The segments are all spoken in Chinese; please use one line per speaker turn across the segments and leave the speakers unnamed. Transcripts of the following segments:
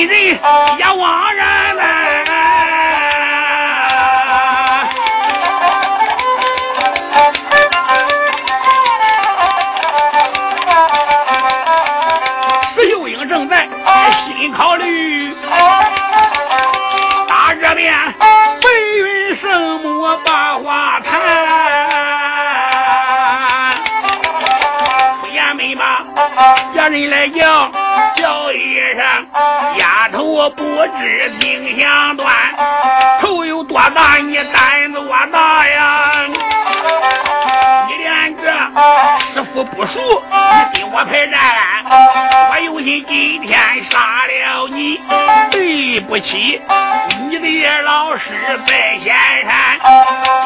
神仙进人也枉然呐。石秀英正在新考虑，大热边白云圣母把话谈，出言没吧？别人来讲叫一声丫头不知听响断，头有多大你胆子多大呀？你连这师傅不熟，你跟我排战，我有心今天杀了你。对不起，你的老师在仙山，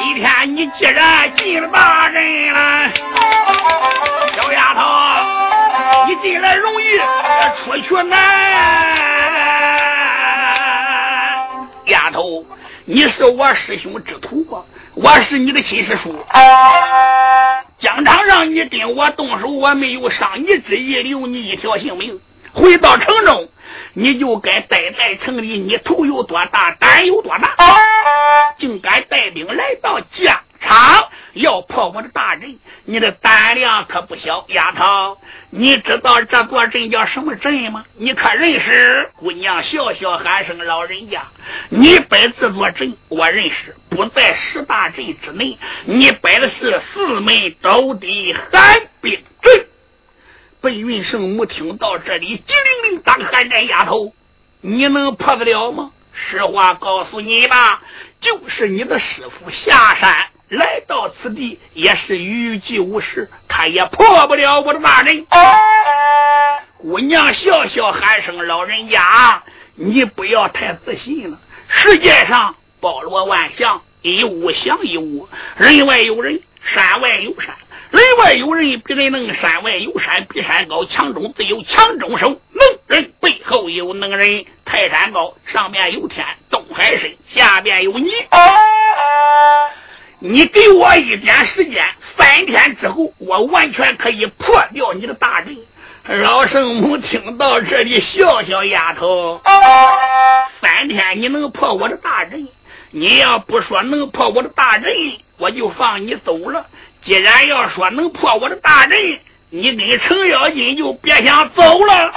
今天你既然进了大人了，小丫头，你进来容易，出去难。丫头，你是我师兄之徒啊，我是你的亲师叔。疆场让你跟我动手，我没有伤你之意，留你一条性命。回到城中，你就该待在城里。你头有多大，胆有多大，竟敢带兵来到疆场，要破我的大阵。你的胆量可不小，丫头。你知道这座阵叫什么阵吗？你可认识？姑娘笑笑喊声：“老人家，你摆这座阵，我认识，不在十大阵之内。你摆的是四门斗的寒冰阵。”白云圣母听到这里，急灵灵打寒战，丫头，你能破得了吗？实话告诉你吧，就是你的师傅下山此地，也是与计无事，他也破不了我的大人。姑娘笑笑喊声：“老人家，你不要太自信了。世界上包罗万象，一物降一物，人外有人，山外有山。”人外有人比人能，山外有山比山高。强中自有强中手，能人背后有能人。泰山高，上面有天，东海深，下边有你。你给我一点时间，三天之后，我完全可以破掉你的大阵。老圣母听到这里，笑笑丫头，三天你能破我的大阵？你要不说能破我的大阵，我就放你走了。既然要说能破我的大阵，你跟程咬金就别想走了。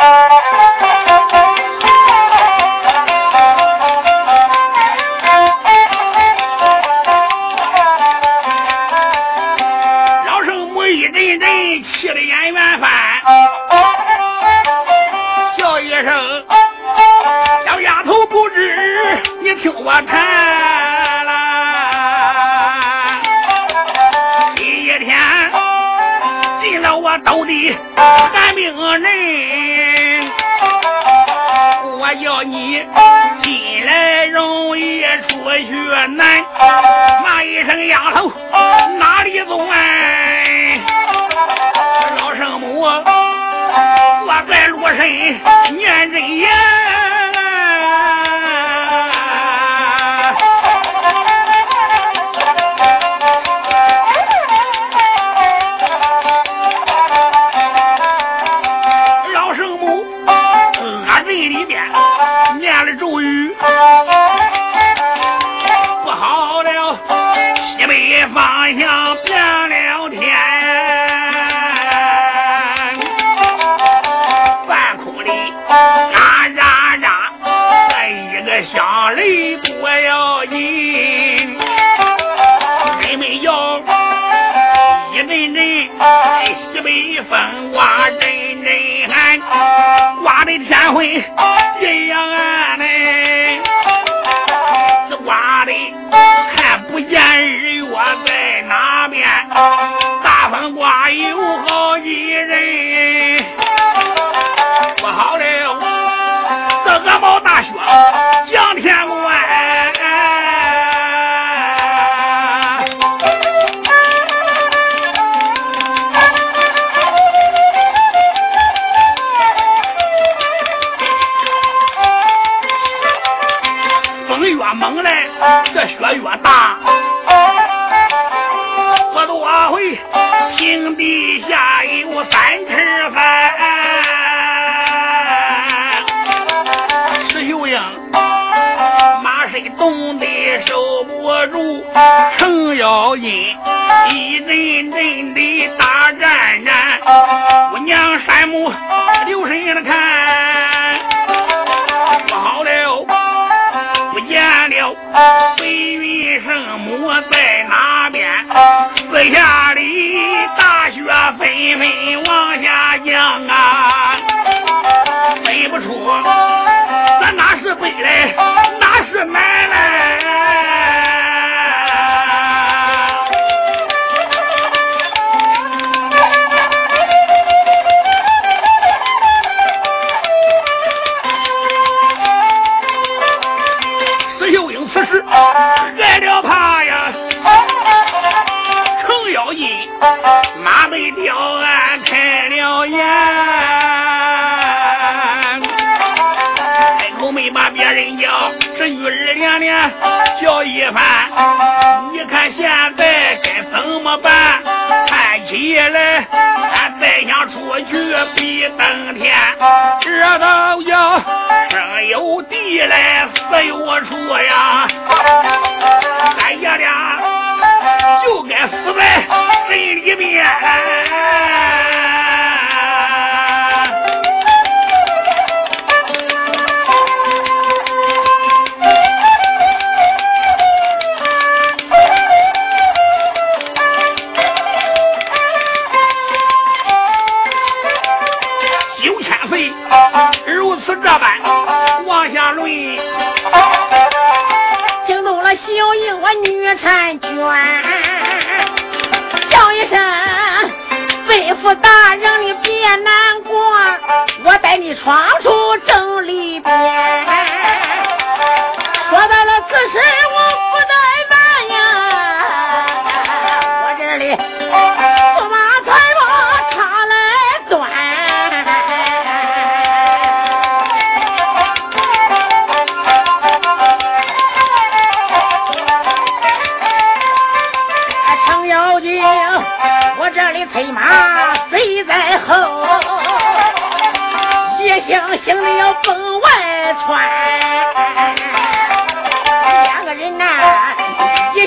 听我谈啦，第一天进了。”我斗的寒命人，我要你进来容易出去难。骂一声丫头哪里走啊？老圣母，我在罗身念真言。念了咒语，不好了，西北方向变了天，半空里喳喳喳，来一个响雷不要紧，人们要一阵阵西北风刮阵阵寒，刮的天昏阴阳啊嘞，这刮的看不见日月在哪边，大风刮有好几人，不好了，这鹅毛大雪。地下有三尺三。石秀英马身冻得受不住，程咬金一阵阵的打战战，我娘山木留神的看，不好了。不见了，白云圣母在哪边？下里大雪纷纷往下降啊，分不出咱哪是北来，哪是南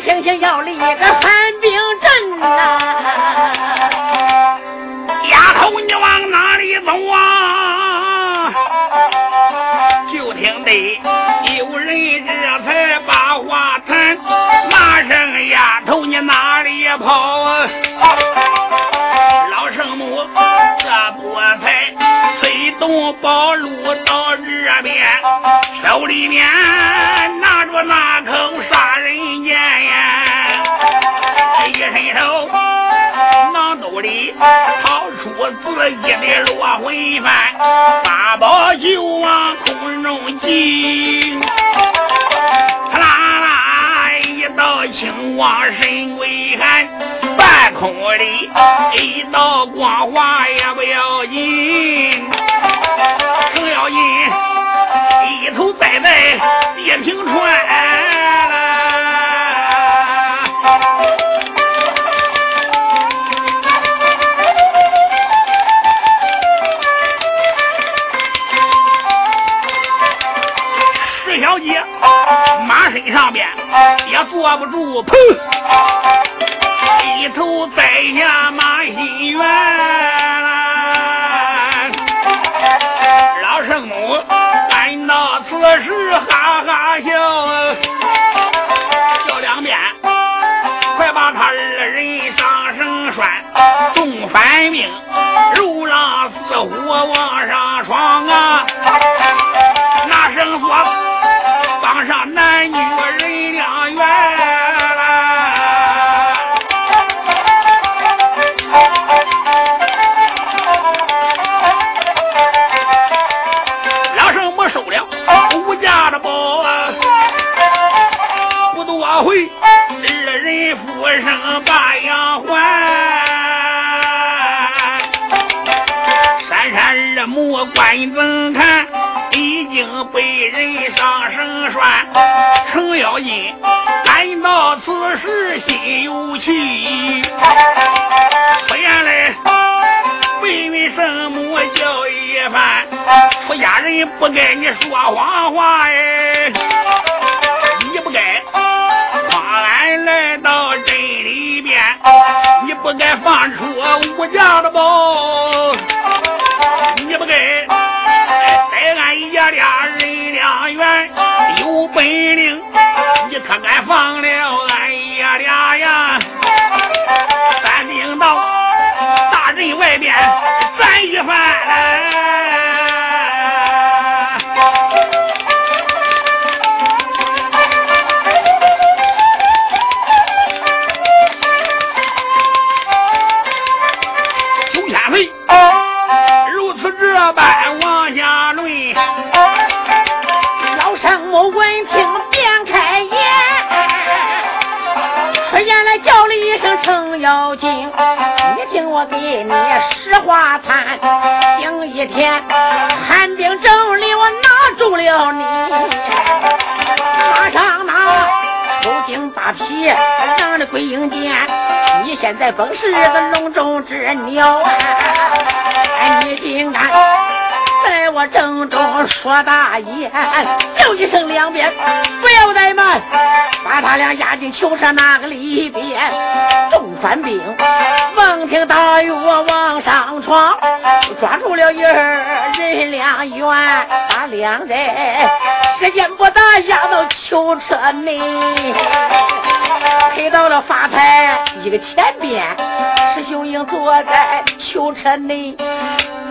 一
星星要立个寒冰阵呐、
丫头，你往哪里走啊？就听得有人这才把话谈，骂声丫头，你哪里跑啊？老圣母这不才催动宝路到这边，手里面拿着那口杀屋里，掏出自己的罗魂幡，八宝就往空中进。啪啦啦，一道青光神鬼寒，半空里一道光华也不要紧，只要金一头栽在地平川。也坐不住，砰！一头栽下马心园。老圣母看到此时哈哈笑，笑两遍，快把他二人上绳拴，纵反命，如狼似虎往上闯啊！不该你说谎话哎，你不该把俺来到这里边，你不该放出武将的一
天寒冰阵里我拿住了你，马上拿抽筋扒皮，让的鬼影见。你现在本是个笼中之鸟啊！你竟敢在我正中说大言，叫一声两遍，不要怠慢，他俩押进囚车那个里边。犯兵，闻听大狱往上闯，抓住了一人两员，把两人时间不大押到囚车内，推到了法台一个前边，师兄英坐在囚车内。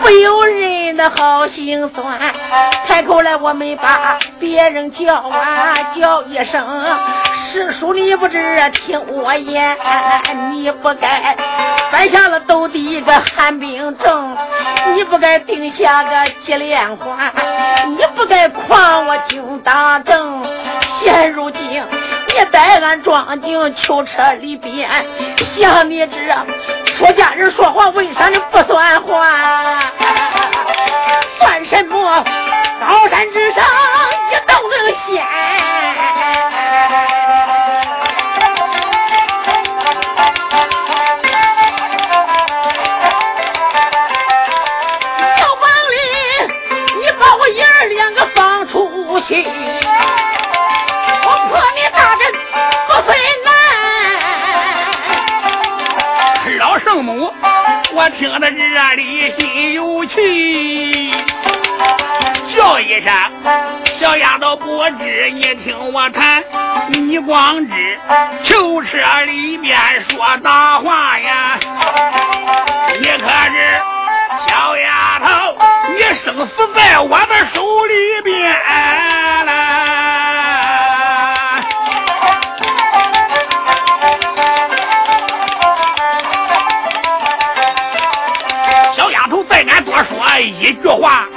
不由人的好心酸，开口来我没把别人叫啊，叫一声师叔，你不知听我言，你不该犯下了斗地的寒冰症，你不该定下个接连环，你不该诓我精打正，现如今你带俺装进囚车里边，像你这。出家人说话为啥你不算话？算什么？高山之上一道能仙。气，我破你大阵不困难。老。
圣母，我听得这里心有气，叫一声小丫头不知，你听我谈，你光知囚车里边说大话呀，你可知你生死在我的手里边了，小丫头，再敢多说一句话，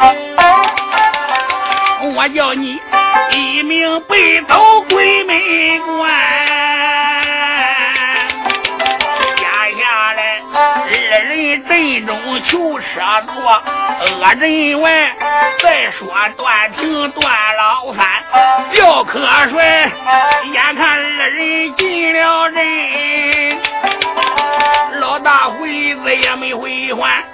我叫你一名白头鬼。阵中囚车坐，恶人外再说段平段老三，吊瞌睡。眼看二人进了人，老大回子也没回还。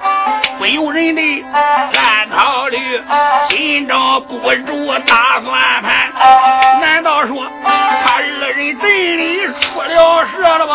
不由人的暗考虑，心中不住打算盘。难道说他二人
真的出了事了吗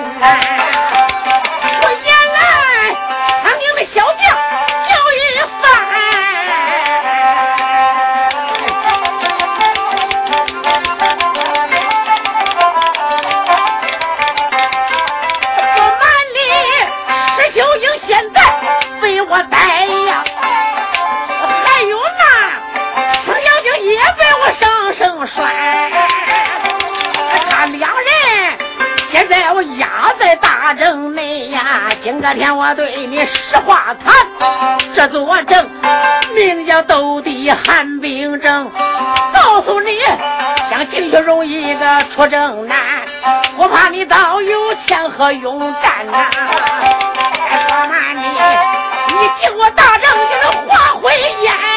来现在我压在大帐内呀，今个天我对你实话谈，这座城名叫斗地寒冰城，告诉你，想进去容易个出征难，我怕你倒有钱和勇战呐，说慢你，你进我大帐就是化灰烟。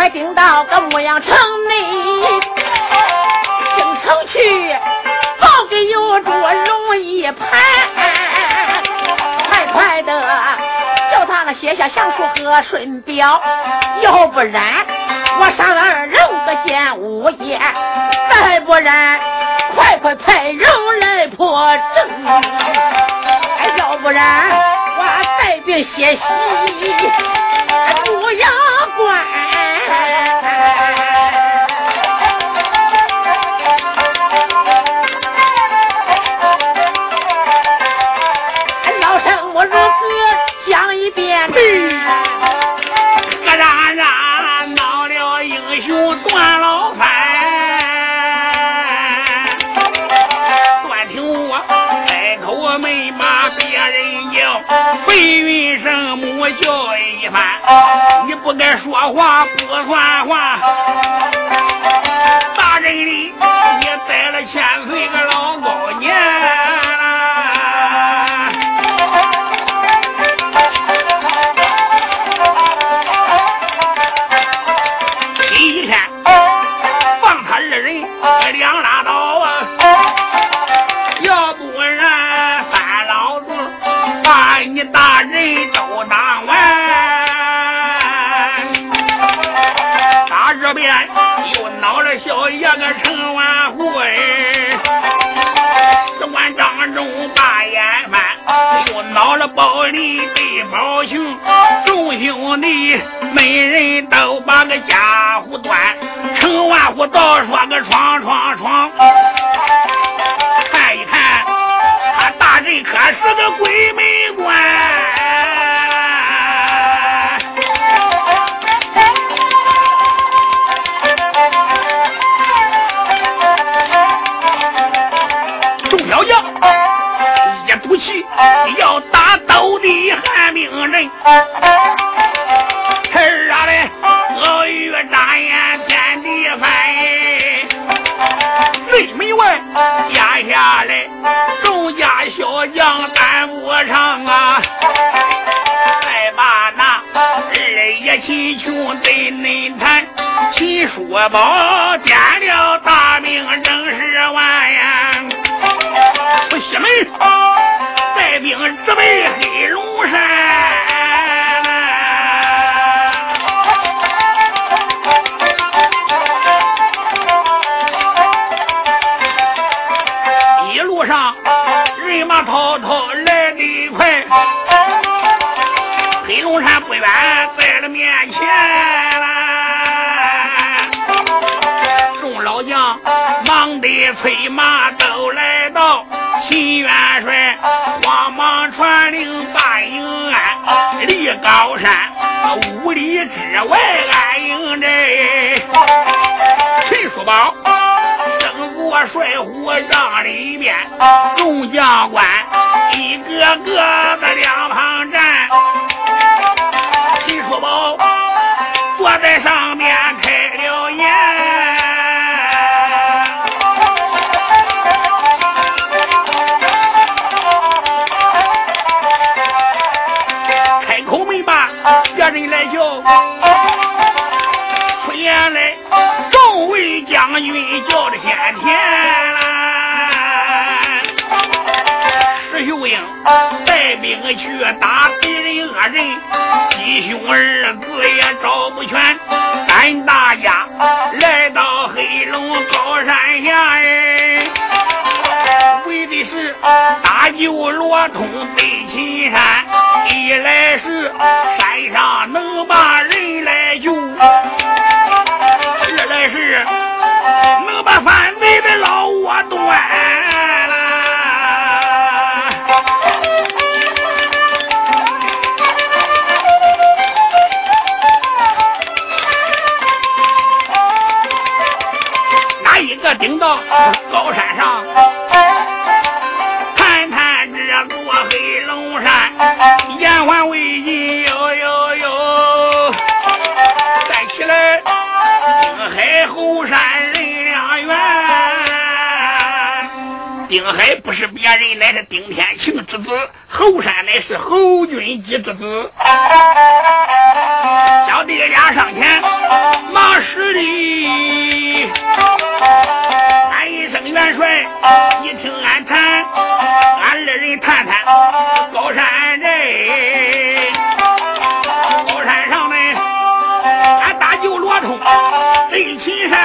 快顶到个牧羊城内，进城去报给有主容易盘，快快的叫他那写下降书和顺表，要不然我杀二人个见五爷，再不然快快派人来破阵，要不然我带兵歇息牧羊关。
不该说话不算话。一个陈万户十万张中把眼翻，又闹了包里对包雄，众兄弟每人都把个家伙端。陈万户倒说个闯闯闯，看一看他大人可是个鬼门关。要打斗的寒冰阵，儿啊嘞，鳄鱼眨眼天地翻。内门外压下来，众家小将担不上啊！再把那二爷秦琼对恁谈，秦叔宝点了大兵直奔黑龙山。一路上人马滔滔来得快，黑龙山不远在了面前啦。众老将忙得催马都来到，秦元帅传令把营安，立高山五里之外安营寨。陈叔宝升过。帅府帐里边，众将官一个个在两旁站。天啦，石秀英带兵去打敌人恶人，弟兄二字也找不全。咱大家来到黑龙高山下哎，为的是搭救罗通北秦山，一来是山上能把人你们老窝断了。哪一个顶到高山上，丁海不是别人，乃是丁天庆之子；侯山乃是侯君基之子。小弟俩上前忙施礼，喊一声元帅，你听俺谈，俺二人谈谈高山人。高山上呢，俺大舅罗通。北秦山，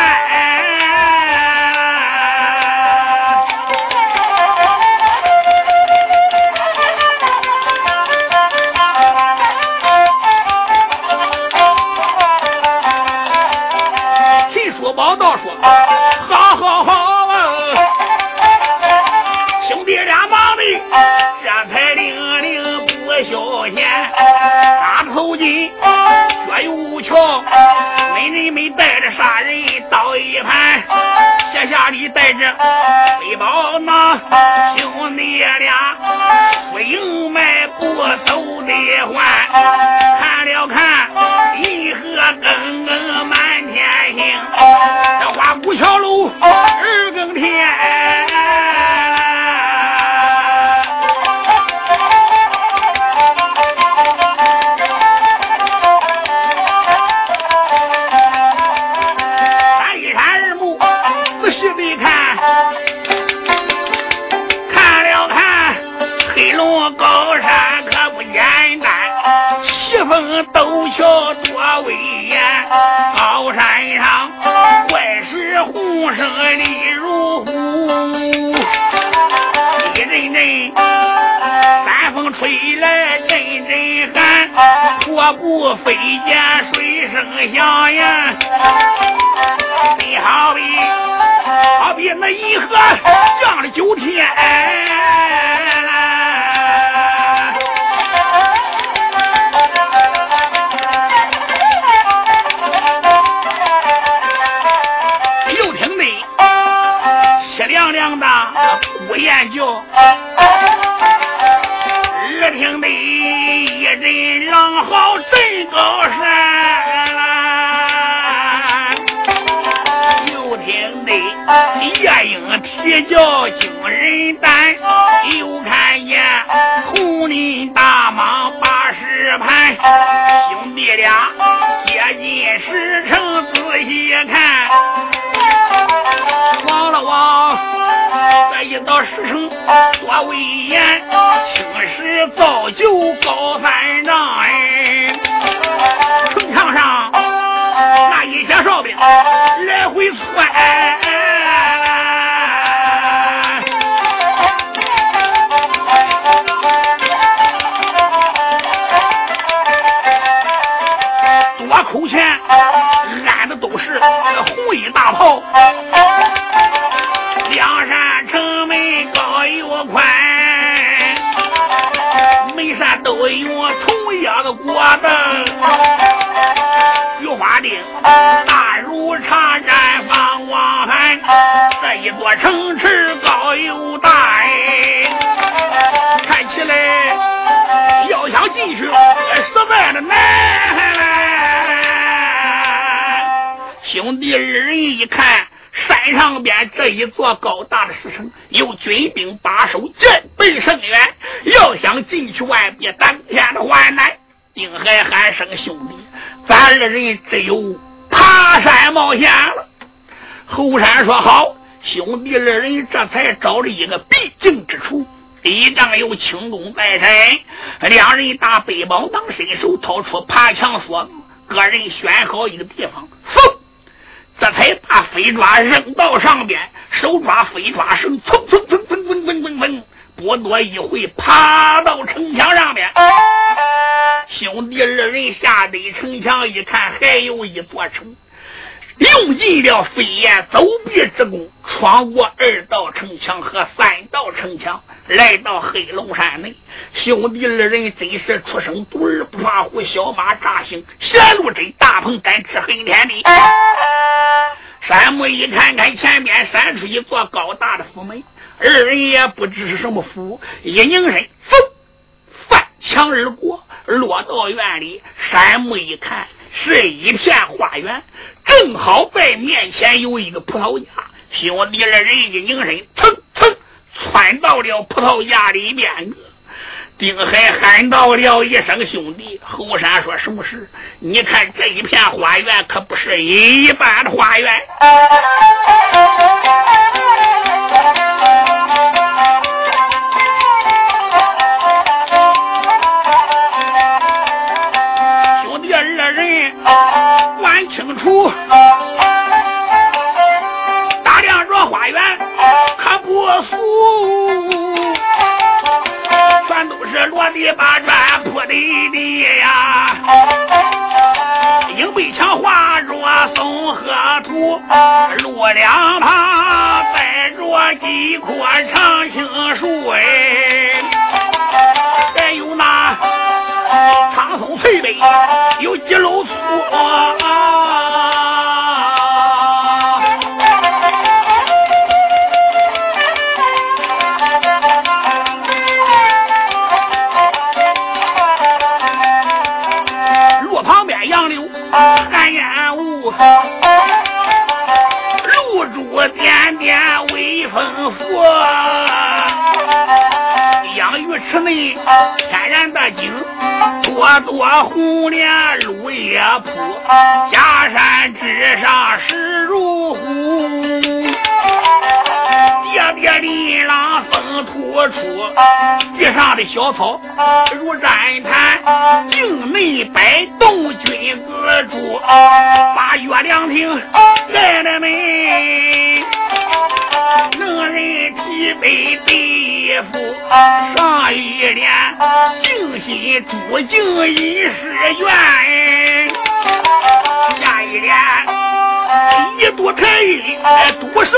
听得一阵狼嚎震高山，又听得夜莺啼叫惊人胆，又看见红林大蟒把石盘，兄弟俩接近石城仔细看，望了望。这一道石城多威严，青石造就高三丈哎，城墙上那一些哨兵来回窜，多口前安的都是红衣大炮。果子，菊花钉大如茶盏放光盘，这一座城池高又大哎，看起来要想进去实在的难。兄弟二人一看。山上边这一座高大的石城，有军兵把守，戒备甚严。要想进去外边，当天的患难。丁海喊声兄弟，咱二人只有爬山冒险了。后山说好，兄弟二人这才找了一个必经之处，一仗有轻功在身，两人打背包当伸手，掏出爬墙锁子，个人选好一个地方，嗖。这才把飞抓扔到上边，手抓飞抓绳，蹭蹭蹭蹭蹭蹭蹭蹭，不多一会，爬到城墙上面。兄弟二人下得城墙一看，还有一座城。用尽了飞檐走壁之功，闯过二道城墙和三道城墙，来到黑龙山内。兄弟二人真是出生犊儿不怕虎，小马扎行，显露真大鹏敢吃黑天地。山木一看看前面闪出一座高大的府门，二人也不知是什么府，一拧身，嗖，翻墙而过，落到院里。山木一看。是一片花园，正好在面前有一个葡萄架。兄弟二人一拧身，蹭蹭窜到了葡萄架里面。丁海喊到了一声：“兄弟！”后山说：“什么事？你看这一片花园可不是一般的花园。”可不俗，全都是落地把砖铺的地呀，硬背墙画着松鹤图，路两旁栽着几棵长青树哎，还有那苍松翠柏有几楼粗。寒烟雾露珠点点微风拂，养鱼池内天然的景，朵朵红莲露也铺，假山之上势如虎。叠叠琳琅风突出，地上的小草如毡毯，境内摆动住，把月亮亭来了没？能人提杯对一副，上一联静心住静一世愿，下一联。一朵开运，多生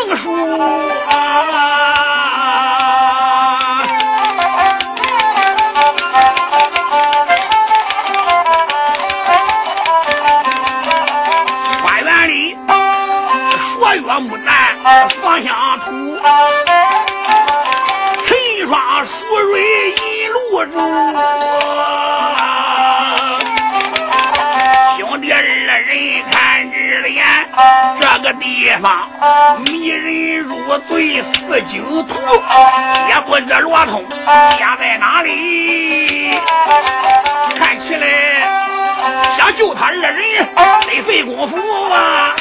木兰芳香土，成双淑蕊引露珠。这个地方迷人如醉，似酒徒，也不知罗通家在哪里。看起来想救他二人得费功夫啊！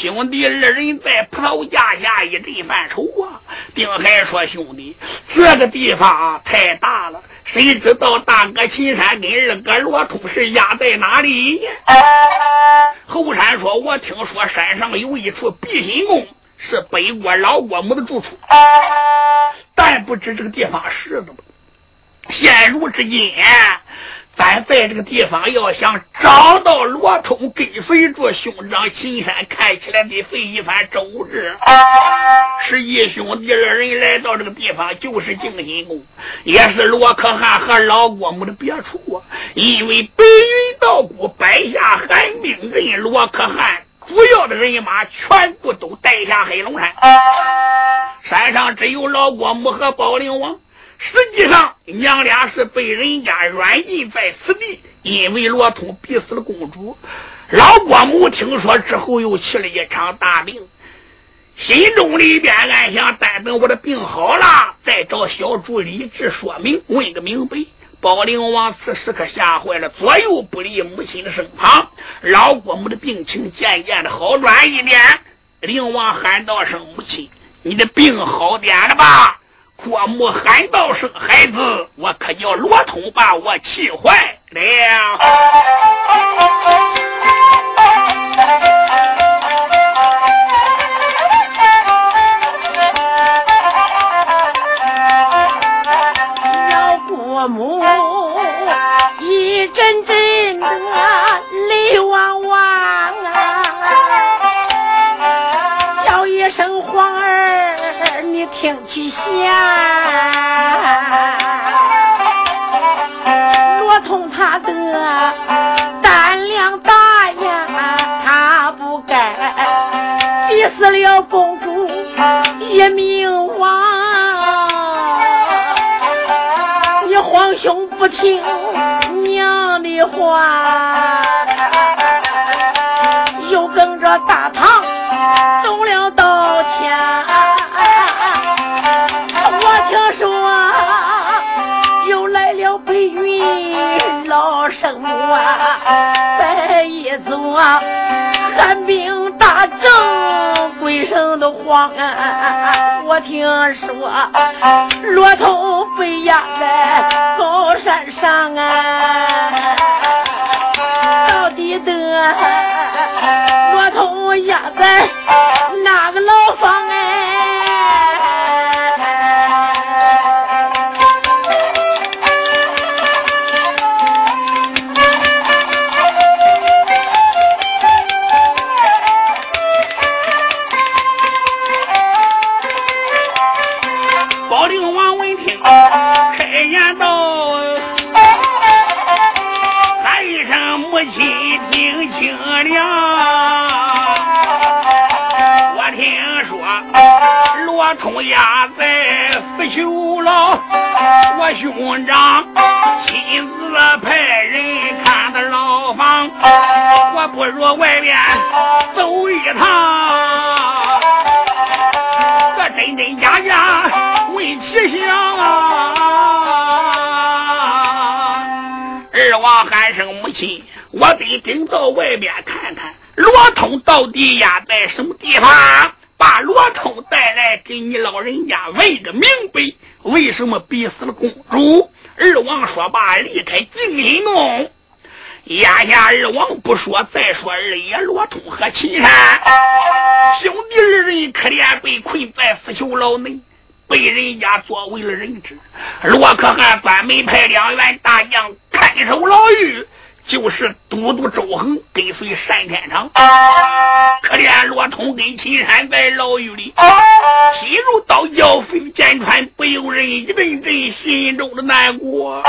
兄弟二人在葡萄架下一阵犯愁啊！丁海说：“兄弟，这个地方太大了，谁知道大哥秦山跟二哥罗通是压在哪里？”后山说：“我听说山上有一处避心宫，是北国老国母的住处，但不知这个地方是怎么。现如至今。”咱在这个地方要想找到罗通跟随着兄长秦山，看起来得费一番周日。十一兄弟二人来到这个地方，就是静心宫，也是罗可汗和老郭母的别处啊。因为白云道姑摆下寒冰阵，罗可汗主要的人马全部都带下黑龙山，山上只有老郭母和宝灵王。实际上，娘俩是被人家软禁在此地，因为罗通逼死了公主。老郭母听说之后，又起了一场大病，心中里边暗想：待等我的病好了，再找小主理治说明，问个明白。宝灵王此时可吓坏了，左右不离母亲的身旁。老郭母的病情渐渐的好转一点，灵王喊道声：“母亲，你的病好点了吧？”郭母喊道生：“孩子，我可叫罗通把我气坏了。”
听其弦。罗通他的胆量大呀，他不该逼死了公主一命亡。你皇兄不听娘的话，又跟着大唐走了道正，鬼神都慌啊！我听说骆驼被压在。高山上啊，到底的骆驼压在
我兄长亲自派人看的牢房，我不如外边走一趟，这真真假假问其详啊！二王喊声母亲，我得顶到外边看看，罗通到底压在什么地方。把罗通带来，给你老人家问个明白，为什么逼死了公主？二王说罢，离开静心宫。眼下二王不说，再说二爷罗通和秦山兄弟二人可怜，被困在死囚牢内，被人家作为了人质。罗可汗专门派两员大将看守牢狱。就是都督周恒跟随单天长，可怜罗通跟秦山在牢狱里，心如刀绞，肺剑穿，不由人一阵阵心中的难过。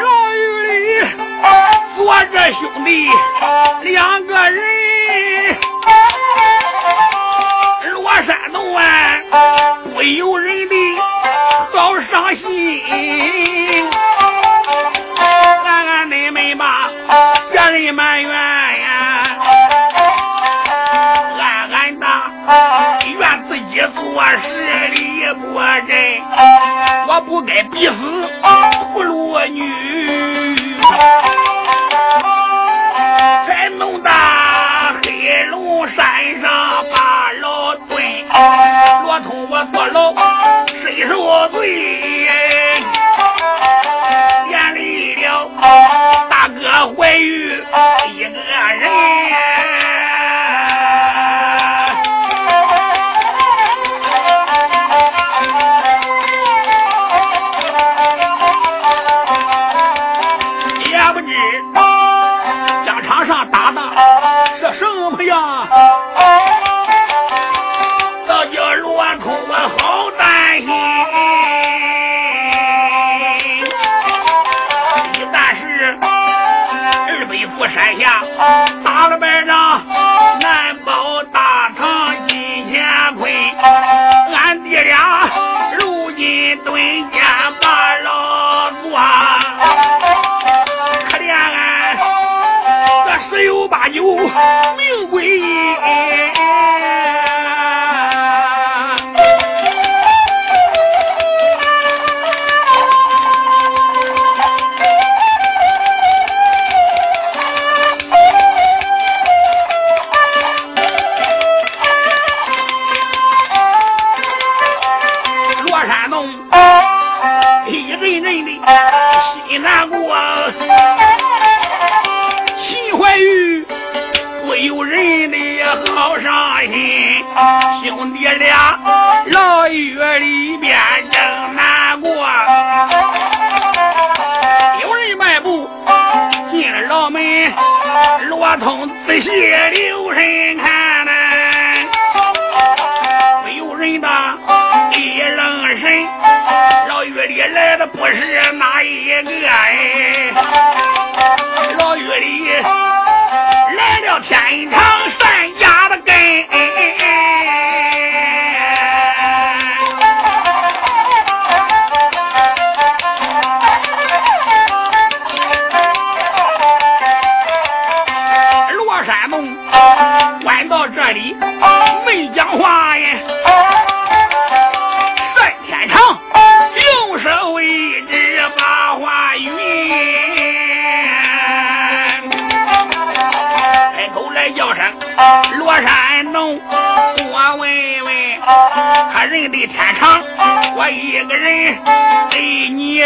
牢狱里坐着兄弟两个人。不由人的好伤心。俺俺妹妹吧，别人埋怨呀，俺俺大怨自己做事理不真，我不该逼死葫芦女，才弄到黑龙山上把。我通，我坐牢，谁受罪？眼里了大哥怀孕一个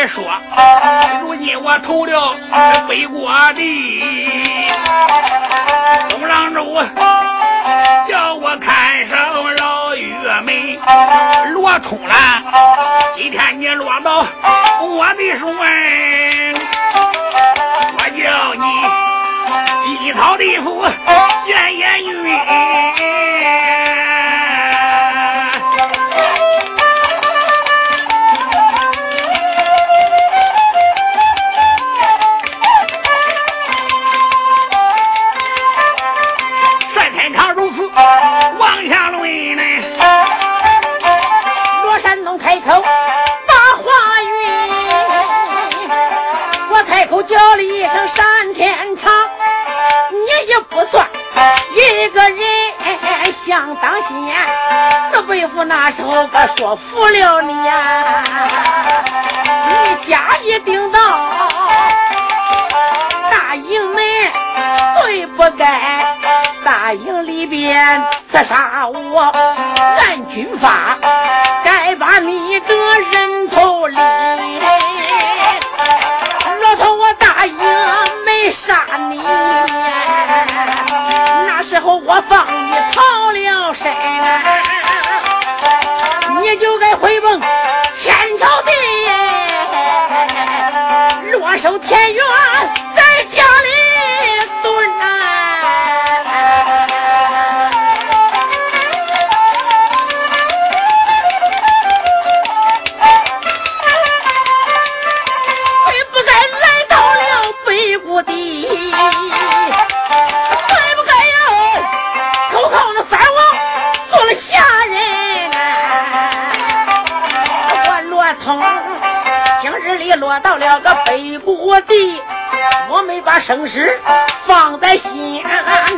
说，如今我投了北国地，东郎州叫我看守牢狱门，罗通了。今天你落到我的手哎，我叫你一朝地府见阎君把话云，我开口。
叫了一声山天长，你也不算一个人。想当心，四辈夫那时候可说服了你呀，你家一定到大营门，对不该大营里边刺杀我，按军法该把你的人头立。杀你！那时候我放你逃了身，你就该回奔天朝地，落守田园。落到了个北国地，我没把生死放在心。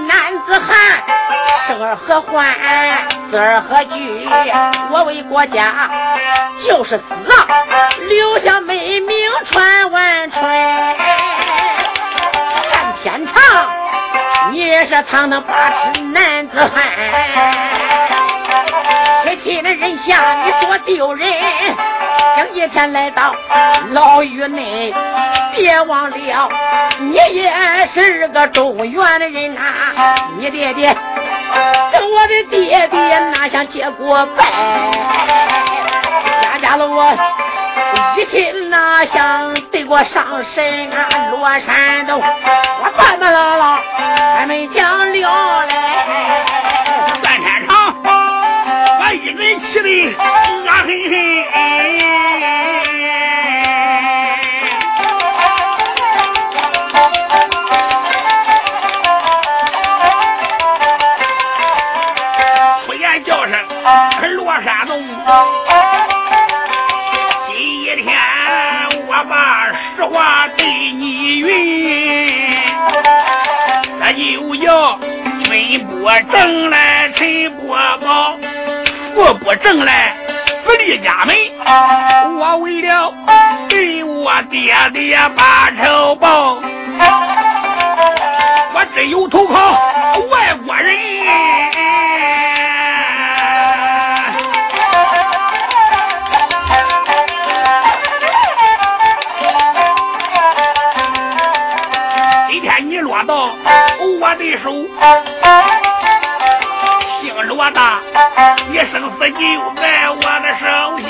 男子汉，生而何欢，死而何惧？我为国家就是死，留下美名传万春。看天长，你也是堂堂八尺男子汉，缺气的人下，你多丢人。今一天来到牢狱内，别忘了，你也是个中原的人呐。你爹爹跟我的爹爹哪想结过拜？家家了我一心哪想得过上神啊？罗山洞，我半半拉拉还没讲了嘞。
三天长，把一人气的恶狠狠。今天我把实话对你云，这就要君不正来臣不保，父不正来不立家门。我为了给我爹爹把仇报，我只有投靠外国人。我的手，姓罗的，你生死就在我的手心。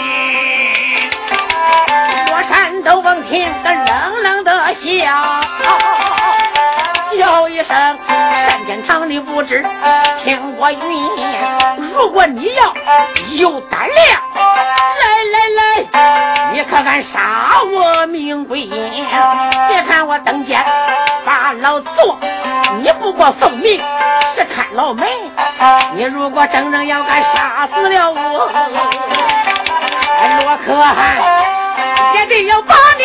罗山都闻听个冷冷的笑，叫一声山天堂的不知，听我云。如果你要有胆量，来来来，你可敢杀我命贵？别看我登阶把老坐。你不过奉命是看牢门，你如果真正要敢杀死了我，我可汗也得要把你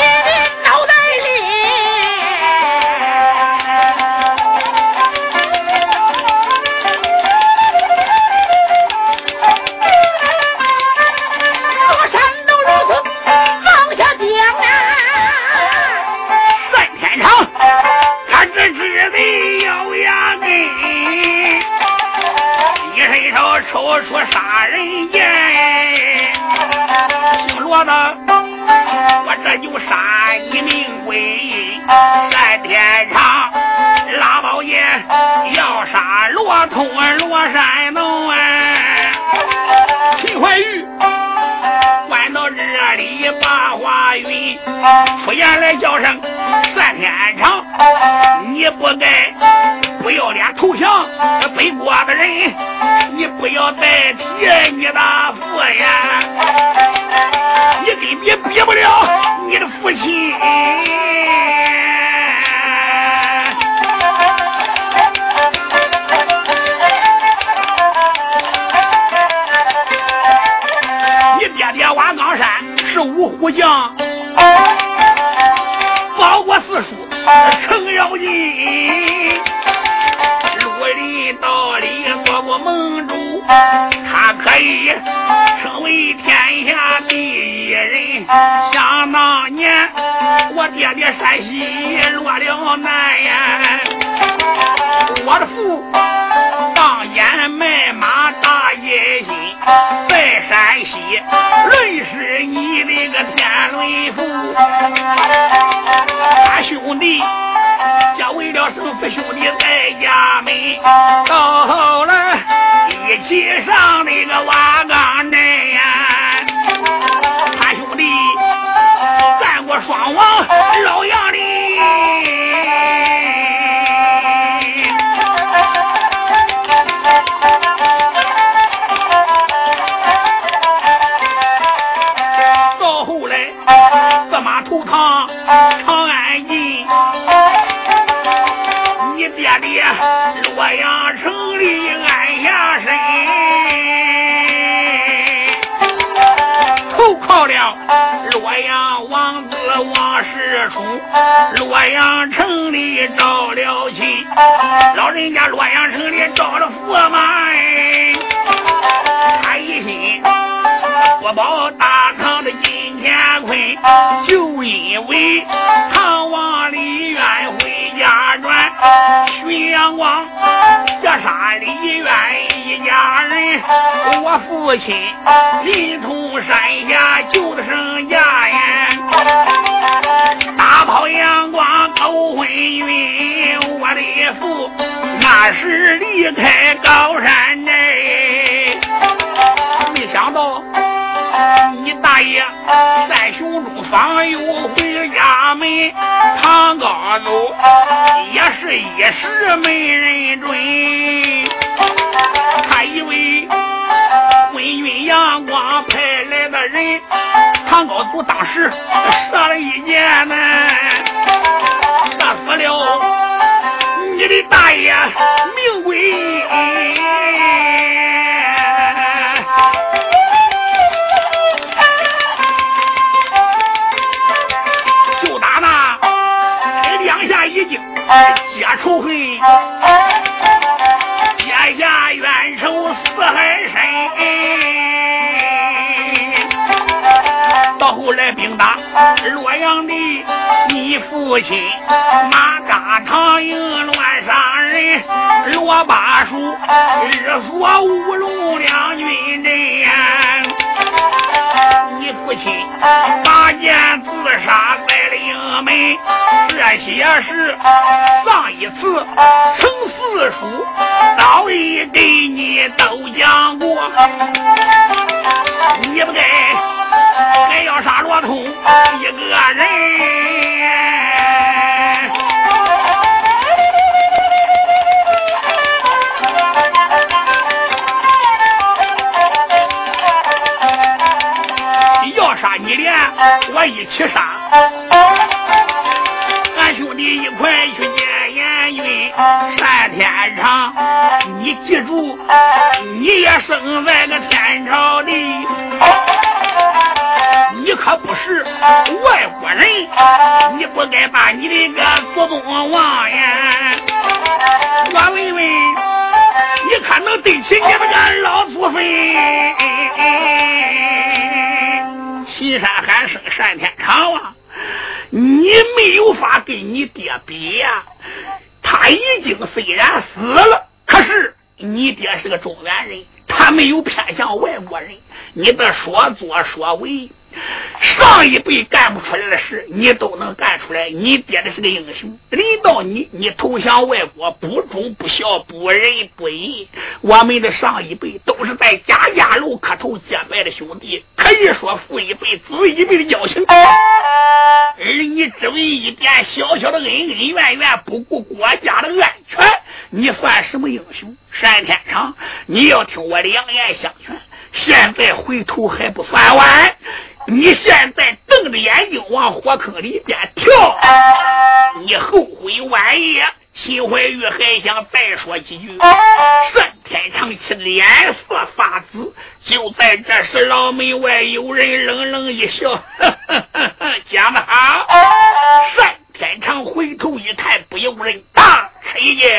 抽出杀人剑，姓罗的，我这就杀你命贵单天长，拉宝爷要杀罗通罗山东啊！秦怀玉关到这里把话云，出言来叫声单天长，你不该。不要脸投降背锅的人，你不要代替你的父呀！你根本比不了你的父亲。你爹爹瓦岗山是五虎将，我爹爹山西落了难呀，我的父当年卖马大野心，在山西认识你那个天伦父，他兄弟。家为了生父兄弟在家门，到后来一起上那个瓦岗洛阳王子王世充。洛阳城里招了亲，老人家洛阳城里招了驸马哎，他一心不保大唐的金乾坤，就因为唐王李渊回家转。徐阳光劫杀李渊一家人，我父亲临潼山下救的生家呀，大炮阳光勾魂云，我的父那时离开高山内，没想到。你大爷三雄中方又回家门，唐高祖也是一时没认准，他以为昏君阳光派来的人，唐高祖当时射了一箭呢，射死了你的大爷命贵。结仇恨，结下冤仇似海深。到后来兵打洛阳的你父亲马嘎长营乱杀人，罗八叔日锁乌龙两军阵。你父亲拔剑自杀我们，这些事上一次曾四叔早已给你都讲过，你不该还要杀罗通一个人。要杀你连我一起杀，兄弟一块去见阎君单天长。你记住，你也生在个天朝里，你可不是外国人，你不该把你的个祖宗忘呀！我问问，你可能对起你们个老祖坟？岐山喊声单天长啊！你没有法跟你爹比呀！他已经虽然死了，可是你爹是个中原人，他没有偏向外国人。你的所作所为。上一辈干不出来的事，你都能干出来。你爹的是个英雄，轮到你，你投降外国，不忠不孝，不仁不义。我们的上一辈都是在家家楼磕头结拜的兄弟，可以说父一辈子一辈的交情。而你只为一点小小的恩恩怨怨，不顾国家的安全，你算什么英雄？单天长，你要听我良言相劝，现在回头还不算晚。你现在瞪着眼睛往火坑里边跳，你后悔晚矣。秦怀玉还想再说几句，单天长气脸色发紫。就在这时，牢门外有人冷冷一笑：“呵呵呵讲得好。”单天长回头一看，不由人大吃一惊。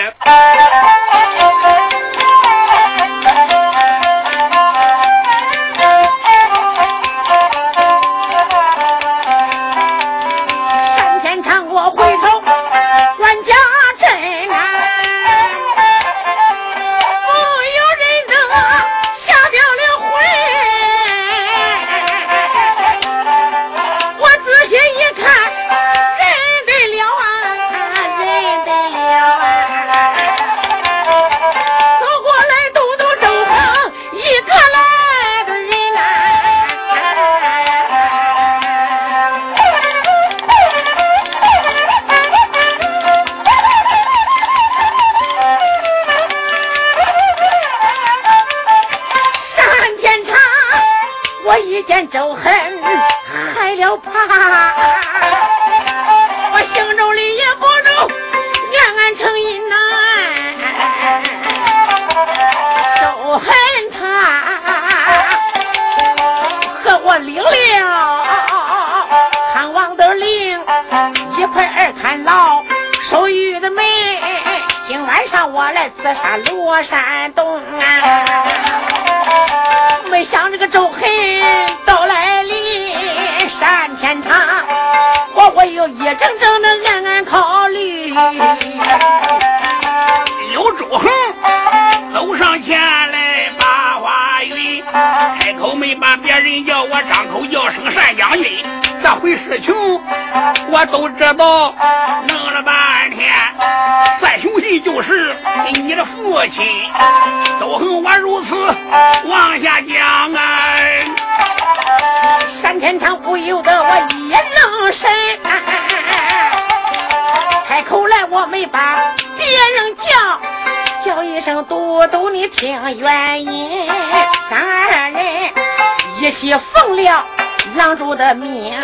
的
命，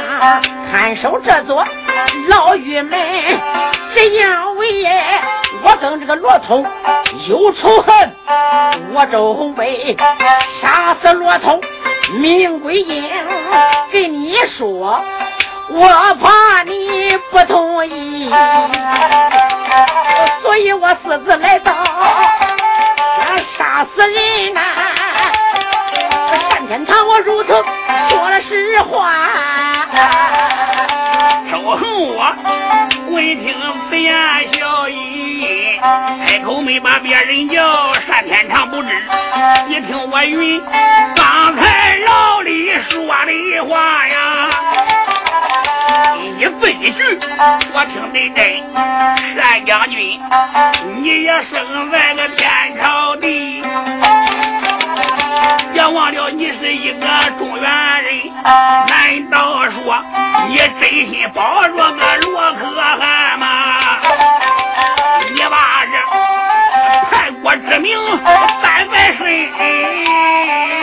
看守这座。老狱门，这样为我跟这个罗通有仇恨，我周洪伟杀死罗通，命归阴。跟你说，我怕你不同意。所以我私自来到，要杀死人呐！天堂，我如此说了实话。
周恒我闻听此言笑语，开口没把别人叫，单天长不知。你听我云，刚才老李说的话呀。一字一句，我听得真。单将军，你也生在个天朝地，别忘了你是一个中原人。难道说你真心帮助个罗可汗吗？你把这叛国之名担在身。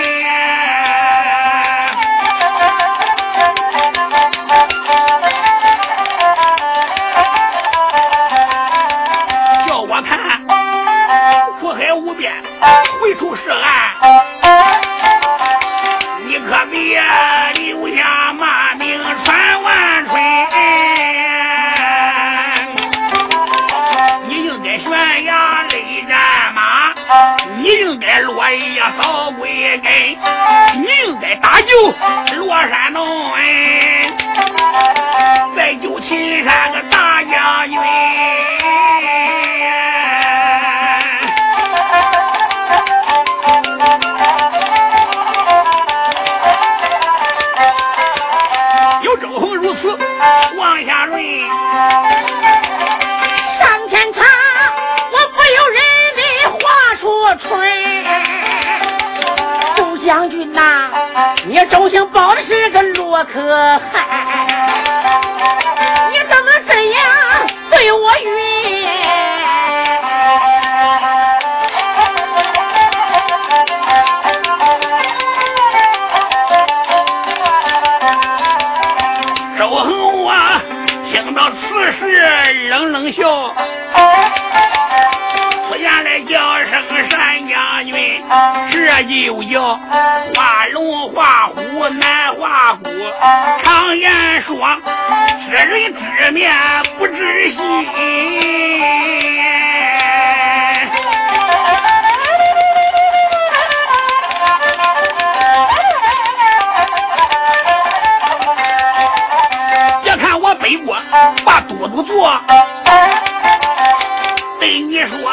可别留下骂名传万春。你应该悬崖勒战马，你应该落叶扫归根，你应该打救罗山洞，再救秦山个大将军。
话出春。周将军呐，你周兴保的是个洛可汗，你怎么这样对我云？
冷冷笑，这就叫画龙画虎难画骨。常言说，知人知面不知心。别看我背锅把都督做，对你说，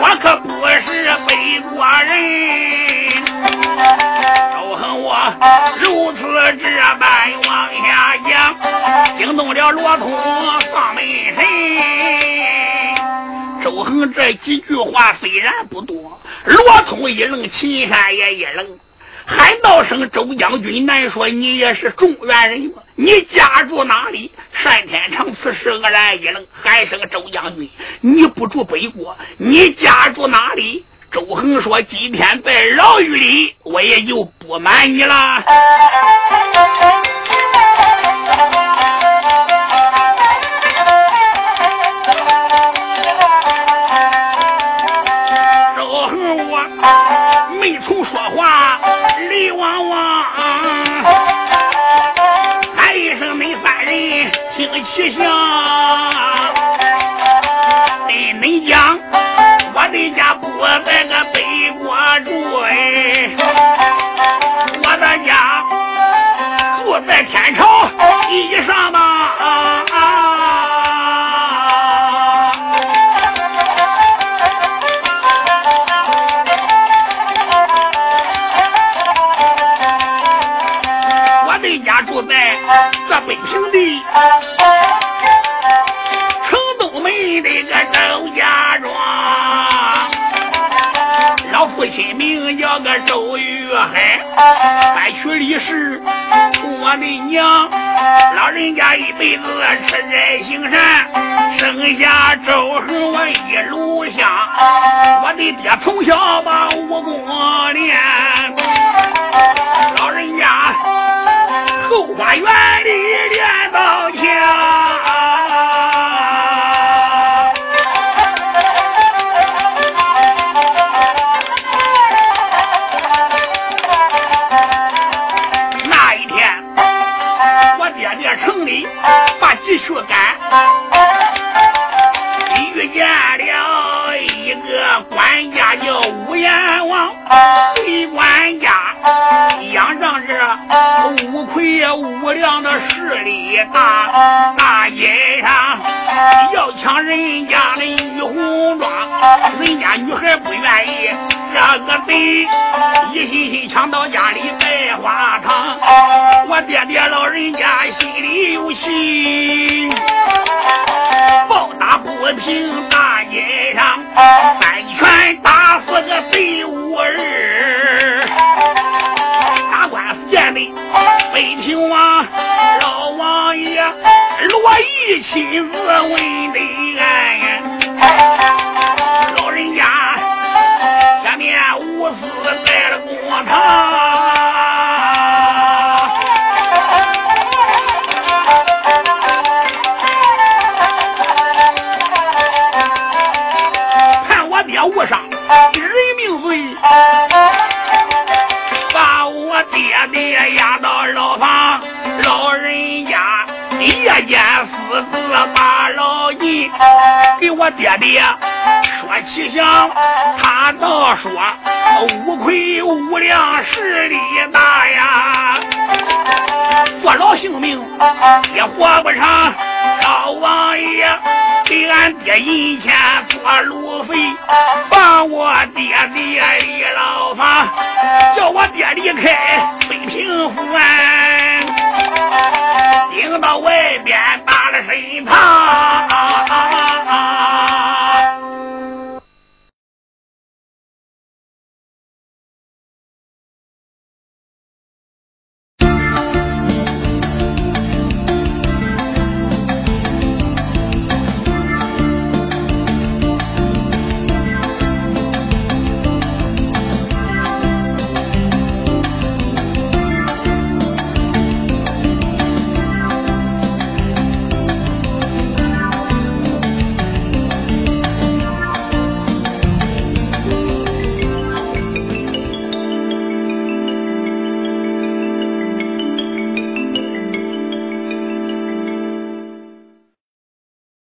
我可不是北国人。如此这般往下讲，惊动了罗通放门神。周恒这几句话虽然不多，罗通一愣，秦山也一愣。喊道声：“周将军，难说你也是中原人吗？你家住哪里？”单天长此时愕然一愣，喊声：“周将军，你不住北国，你家住哪里？”周恒说今天在牢狱里，我也就不瞒你了。周恒，我没处说话，泪汪汪。喊一声没犯人，听其响。在天朝地上吧。我的家住在这北平地。亲名叫个周玉海，三娶李氏，我的娘，老人家一辈子吃斋行善，生下周恒我一路香，我的爹从小把武功练，老人家后花园里练到把亲自问的案，老人家下面无私在了公堂。我爹爹说气象，他倒说无愧无量势力大呀，坐牢性命也活不长，老王爷。给俺爹银钱做路费，把我爹爹离牢房，叫我爹离开北平府啊，顶到外边。